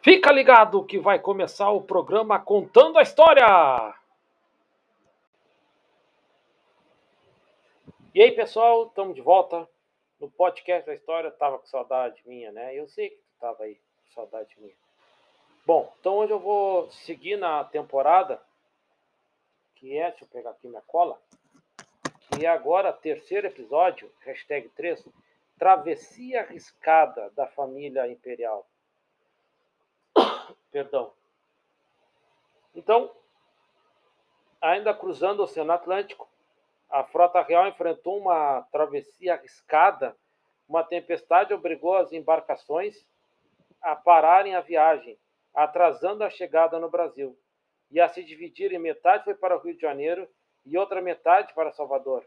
Fica ligado que vai começar o programa Contando a História! E aí, pessoal, estamos de volta no podcast da história. Tava com saudade minha, né? Eu sei que tava aí com saudade minha. Bom, então hoje eu vou seguir na temporada, que é, deixa eu pegar aqui minha cola, que é agora terceiro episódio, hashtag 3, Travessia Arriscada da Família Imperial. Perdão. Então, ainda cruzando o Oceano Atlântico, a frota real enfrentou uma travessia arriscada. Uma tempestade obrigou as embarcações a pararem a viagem, atrasando a chegada no Brasil, e a se dividirem. Metade foi para o Rio de Janeiro e outra metade para Salvador.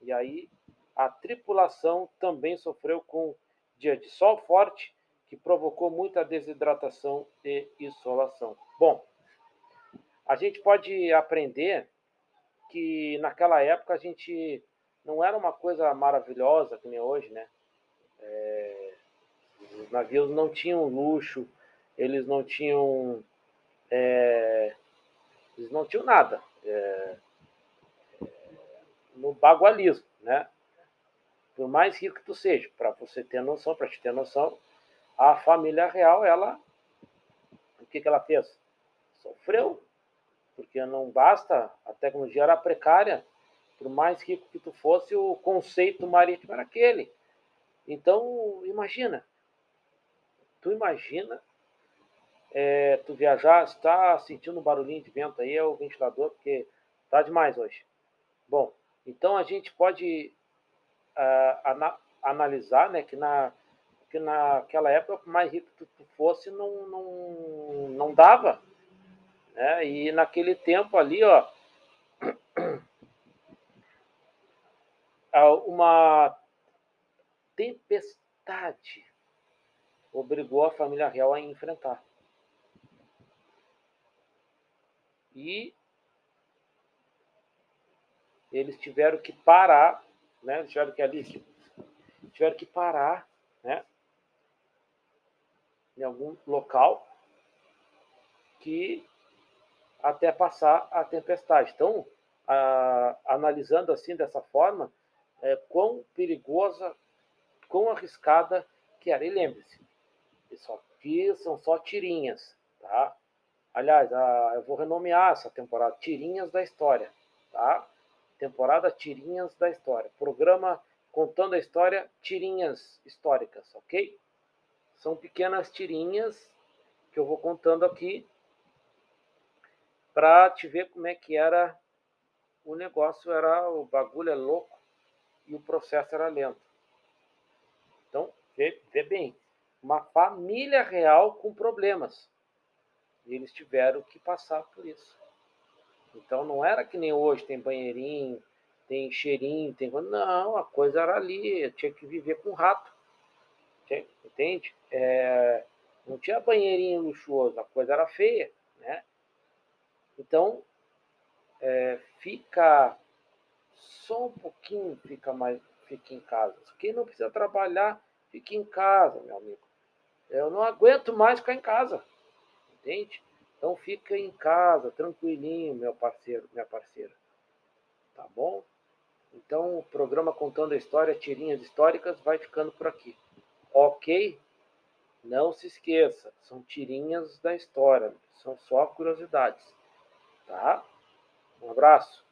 E aí a tripulação também sofreu com dia de sol forte, que provocou muita desidratação e insolação. Bom, a gente pode aprender que naquela época a gente não era uma coisa maravilhosa que nem hoje, né? É, os navios não tinham luxo, eles não tinham. É, eles não tinham nada. É, no bagualismo, né? Por mais rico que tu seja, para você ter noção, para te ter noção, a família real, ela, o que, que ela fez? Sofreu, porque não basta, a tecnologia era precária, por mais rico que tu fosse, o conceito marítimo era aquele. Então, imagina, tu imagina é, tu viajar, está sentindo um barulhinho de vento aí, é o ventilador, porque tá demais hoje. Bom, então a gente pode uh, ana analisar né, que, na, que naquela época, por mais rico que tu fosse, não, não, não dava. Né? E naquele tempo ali, ó, uma tempestade obrigou a família real a enfrentar. E eles tiveram que parar, né? Tiveram que ali, tiveram que parar, né? Em algum local que até passar a tempestade. Então, a, analisando assim dessa forma, é, quão perigosa, quão arriscada que era. E lembre-se, isso aqui são só tirinhas, tá? Aliás, a, eu vou renomear essa temporada Tirinhas da História, tá? temporada Tirinhas da História. Programa contando a história, tirinhas históricas, ok? São pequenas tirinhas que eu vou contando aqui para te ver como é que era o negócio, era o bagulho é louco e o processo era lento. Então, vê, vê bem, uma família real com problemas. E eles tiveram que passar por isso. Então não era que nem hoje, tem banheirinho, tem cheirinho, tem. Não, a coisa era ali, tinha que viver com rato. Entende? É, não tinha banheirinho luxuoso, a coisa era feia, né? Então, é, fica só um pouquinho, fica mais, fica em casa. Quem não precisa trabalhar, fica em casa, meu amigo. Eu não aguento mais ficar em casa, entende? Então fica em casa, tranquilinho, meu parceiro, minha parceira. Tá bom? Então o programa Contando a História, tirinhas históricas, vai ficando por aqui. Ok? Não se esqueça, são tirinhas da história, são só curiosidades. Tá? Um abraço.